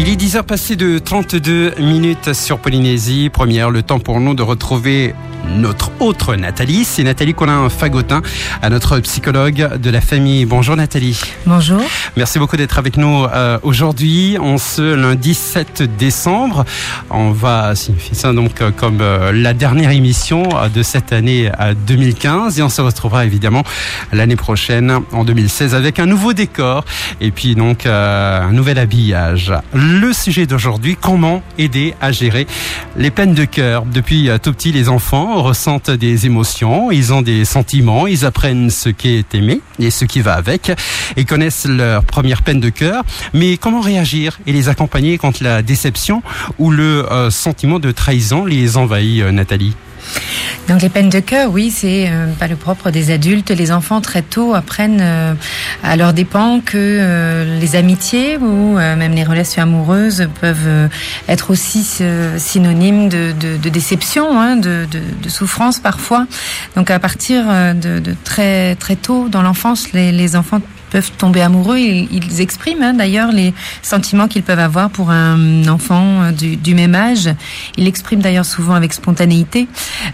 Il est 10 heures passées de 32 minutes sur Polynésie. Première, le temps pour nous de retrouver notre autre Nathalie. C'est Nathalie Colin-Fagotin, à notre psychologue de la famille. Bonjour Nathalie. Bonjour. Merci beaucoup d'être avec nous euh, aujourd'hui, en ce lundi 7 décembre. On va signifier ça donc euh, comme euh, la dernière émission de cette année 2015 et on se retrouvera évidemment l'année prochaine en 2016 avec un nouveau décor et puis donc un nouvel habillage. Le sujet d'aujourd'hui, comment aider à gérer les peines de cœur. Depuis tout petit, les enfants ressentent des émotions, ils ont des sentiments, ils apprennent ce qui est aimé et ce qui va avec, et connaissent leur première peine de cœur. Mais comment réagir et les accompagner quand la déception ou le euh, sentiment de trahison les envahit, euh, Nathalie? Donc les peines de cœur, oui, c'est euh, pas le propre des adultes. Les enfants très tôt apprennent euh, à leur dépens que euh, les amitiés ou même les relations amoureuses peuvent être aussi synonymes de, déception, hein, de, souffrance parfois. Donc à partir de, très très tôt dans l'enfance, les, les enfants peuvent tomber amoureux. Ils, ils expriment hein, d'ailleurs les sentiments qu'ils peuvent avoir pour un enfant euh, du, du même âge. Ils l'expriment d'ailleurs souvent avec spontanéité,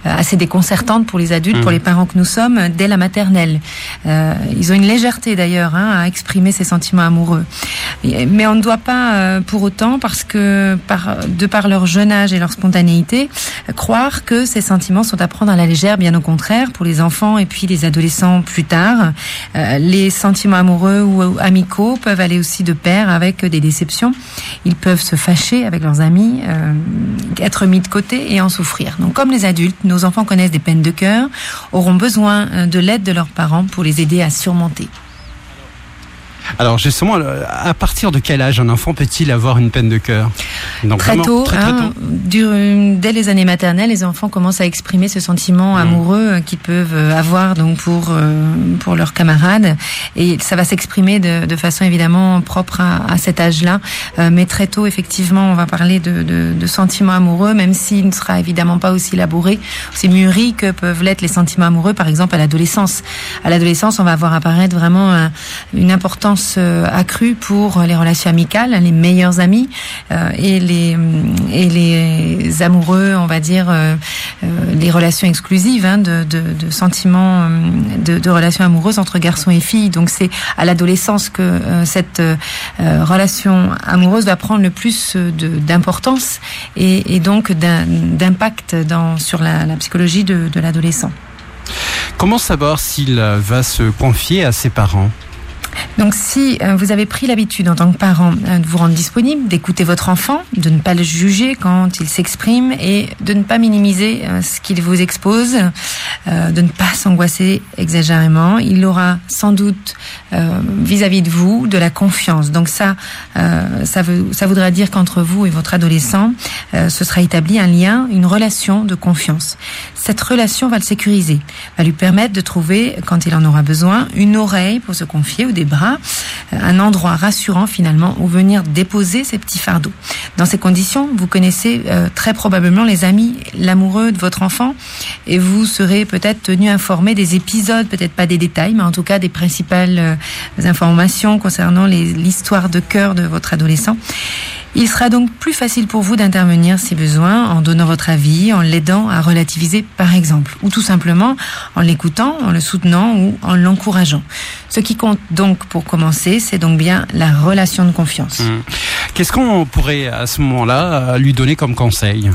euh, assez déconcertante pour les adultes, pour mmh. les parents que nous sommes, dès la maternelle. Euh, ils ont une légèreté d'ailleurs hein, à exprimer ces sentiments amoureux. Mais on ne doit pas euh, pour autant, parce que par, de par leur jeune âge et leur spontanéité, croire que ces sentiments sont à prendre à la légère. Bien au contraire, pour les enfants et puis les adolescents plus tard, les sentiments amoureux ou amicaux peuvent aller aussi de pair avec des déceptions. Ils peuvent se fâcher avec leurs amis, euh, être mis de côté et en souffrir. Donc comme les adultes, nos enfants connaissent des peines de cœur, auront besoin euh, de l'aide de leurs parents pour les aider à surmonter. Alors justement, à partir de quel âge un enfant peut-il avoir une peine de cœur? Très, tôt, hein, dès les années maternelles, les enfants commencent à exprimer ce sentiment mmh. amoureux euh, qu'ils peuvent euh, avoir donc pour euh, pour leurs camarades, et ça va s'exprimer de, de, façon évidemment propre à, à cet âge-là. mais très tôt, effectivement, on va parler de, de, de sentiments amoureux, même s'il ne sera évidemment pas aussi élaboré, aussi mûri que peuvent l'être les sentiments amoureux, par exemple à l'adolescence. À l'adolescence, on va voir apparaître vraiment une importance euh, accrue pour les relations amicales, les meilleurs amis euh, et les et les amoureux, on va dire, euh, les relations exclusives hein, de, de, sentiments, de, de, relations amoureuses entre garçons et filles. Donc c'est à l'adolescence que cette relation amoureuse va prendre le plus d'importance et, donc d'impact sur la, la psychologie de l'adolescent. Comment savoir s'il va se confier à ses parents? Donc si euh, vous avez pris l'habitude en tant que parent euh, de vous rendre disponible, d'écouter votre enfant, de ne pas le juger quand il s'exprime et de ne pas minimiser euh, ce qu'il vous expose, de ne pas s'angoisser exagérément, il aura sans doute vis-à-vis de vous de la confiance. Donc ça, ça, voudra dire qu'entre vous et votre adolescent, ce sera établi un lien, une relation de confiance. Cette relation va le sécuriser, va lui permettre de trouver, quand il en aura besoin, une oreille pour se confier ou des euh, un endroit rassurant finalement où venir déposer ses petits fardeaux. Dans ces conditions, vous connaissez euh, très probablement les amis, l'amoureux de votre enfant et vous serez peut-être tenu informé des épisodes, peut-être pas des détails, mais en tout cas des principales euh, informations concernant l'histoire de cœur de votre adolescent. Il sera donc plus facile pour vous d'intervenir si besoin en donnant votre avis, en l'aidant à relativiser par exemple, ou tout simplement en l'écoutant, en le soutenant ou en l'encourageant. Ce qui compte donc pour commencer, c'est donc bien la relation de confiance. Mmh. Qu'est-ce qu'on pourrait à ce moment-là lui donner comme conseil?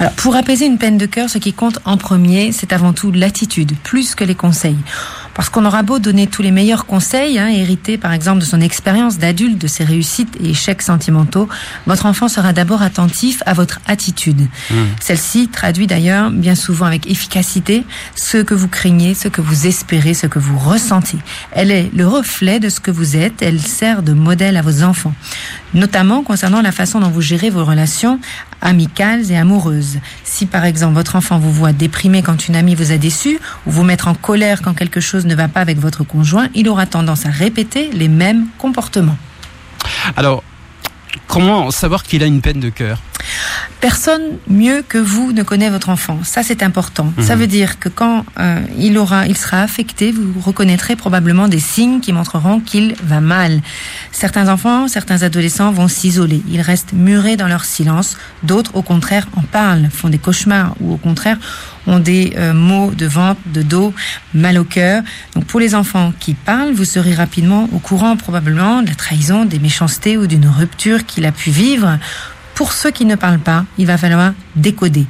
Alors, pour apaiser une peine de cœur, ce qui compte en premier, c'est avant tout l'attitude, plus que les conseils. Parce qu'on aura beau donner tous les meilleurs conseils, hein, hérités par exemple de son expérience d'adulte, de ses réussites et échecs sentimentaux, votre enfant sera d'abord attentif à votre attitude. Mmh. Celle-ci traduit d'ailleurs bien souvent avec efficacité ce que vous craignez, ce que vous espérez, ce que vous ressentez. Elle est le reflet de ce que vous êtes, elle sert de modèle à vos enfants, notamment concernant la façon dont vous gérez vos relations amicales et amoureuses. Si par exemple votre enfant vous voit déprimé quand une amie vous a déçu, ou vous mettre en colère quand quelque chose ne va pas avec votre conjoint, il aura tendance à répéter les mêmes comportements. Alors, comment savoir qu'il a une peine de cœur? Personne mieux que vous ne connaît votre enfant. Ça, c'est important. Ça mhm. veut dire que quand euh, il aura, il sera affecté, vous reconnaîtrez probablement des signes qui montreront qu'il va mal. Certains enfants, certains adolescents vont s'isoler. Ils restent murés dans leur silence. D'autres, au contraire, en parlent, font des cauchemars ou au contraire ont des euh, maux de ventre, de dos, mal au cœur. Donc pour les enfants qui parlent, vous serez rapidement au courant probablement de la trahison, des méchancetés ou d'une rupture a pu vivre. Pour ceux qui ne parlent pas, il va falloir décoder.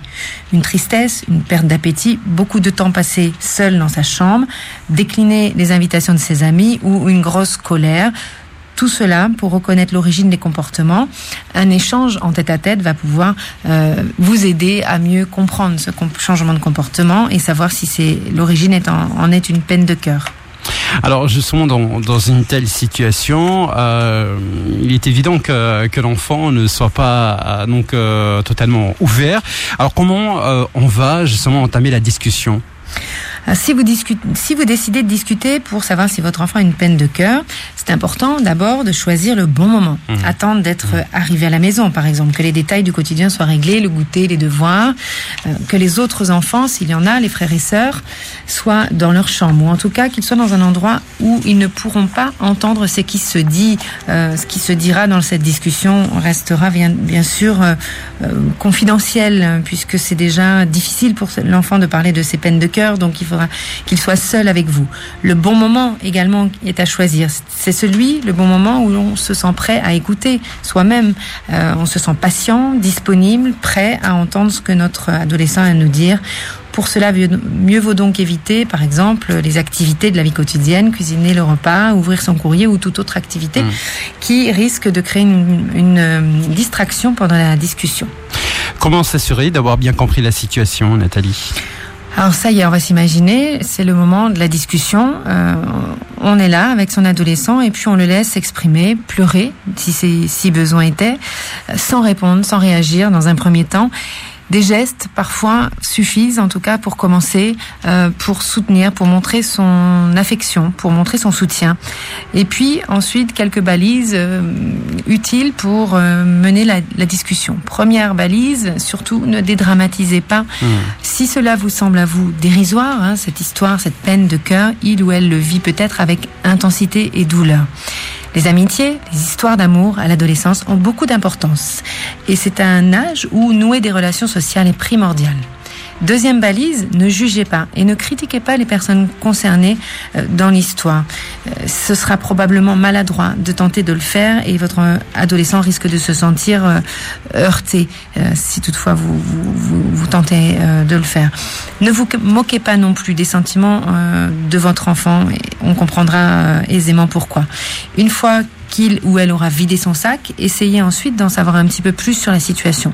Une tristesse, une perte d'appétit, beaucoup de temps passé seul dans sa chambre, décliner les invitations de ses amis ou une grosse colère. Tout cela pour reconnaître l'origine des comportements. Un échange en tête à tête va pouvoir euh, vous aider à mieux comprendre ce changement de comportement et savoir si l'origine en, est une peine de cœur. Alors justement, dans, dans une telle situation, euh, il est évident que, que l'enfant ne soit pas euh, donc euh, totalement ouvert. Alors comment euh, on va justement entamer la discussion? Si vous, si vous décidez de discuter pour savoir si votre enfant a une peine de cœur, c'est important d'abord de choisir le bon moment. Mmh. Attendre d'être mmh. arrivé à la maison, par exemple, que les détails du quotidien soient réglés, le goûter, les devoirs, euh, que les autres enfants, s'il y en a, les frères et sœurs, soient dans leur chambre, ou en tout cas qu'ils soient dans un endroit où ils ne pourront pas entendre ce qui se dit, euh, ce qui se dira dans cette discussion restera bien, bien sûr euh, confidentiel, puisque c'est déjà difficile pour l'enfant de parler de ses peines de cœur, donc il faut qu'il soit seul avec vous. Le bon moment également est à choisir. C'est celui, le bon moment où on se sent prêt à écouter soi-même. Euh, on se sent patient, disponible, prêt à entendre ce que notre adolescent a à nous dire. Pour cela, mieux vaut donc éviter, par exemple, les activités de la vie quotidienne, cuisiner le repas, ouvrir son courrier ou toute autre activité mmh. qui risque de créer une, une euh, distraction pendant la discussion. Comment s'assurer d'avoir bien compris la situation, Nathalie? Alors ça y est, on va s'imaginer, c'est le moment de la discussion. Euh, on est là avec son adolescent et puis on le laisse s'exprimer, pleurer si, si besoin était, sans répondre, sans réagir dans un premier temps des gestes parfois suffisent en tout cas pour commencer, euh, pour soutenir, pour montrer son affection, pour montrer son soutien. Et puis ensuite quelques balises euh, utiles pour euh, mener la, la, discussion. Première balise, surtout ne dédramatisez pas. Mmh. Si cela vous semble à vous dérisoire, hein, cette histoire, cette peine de cœur, il ou elle le vit peut-être avec intensité et douleur. Les amitiés, les histoires d'amour à l'adolescence ont beaucoup d'importance. Et c'est un âge où nouer des relations sociales est primordial. Deuxième balise, ne jugez pas et ne critiquez pas les personnes concernées euh, dans l'histoire. Euh, ce sera probablement maladroit de tenter de le faire et votre adolescent risque de se sentir euh, heurté si toutefois vous, vous, vous, tentez de le faire. Ne vous moquez pas non plus des sentiments de votre enfant on comprendra aisément pourquoi. Une fois qu'il ou elle aura vidé son sac, essayez ensuite d'en savoir un petit peu plus sur la situation.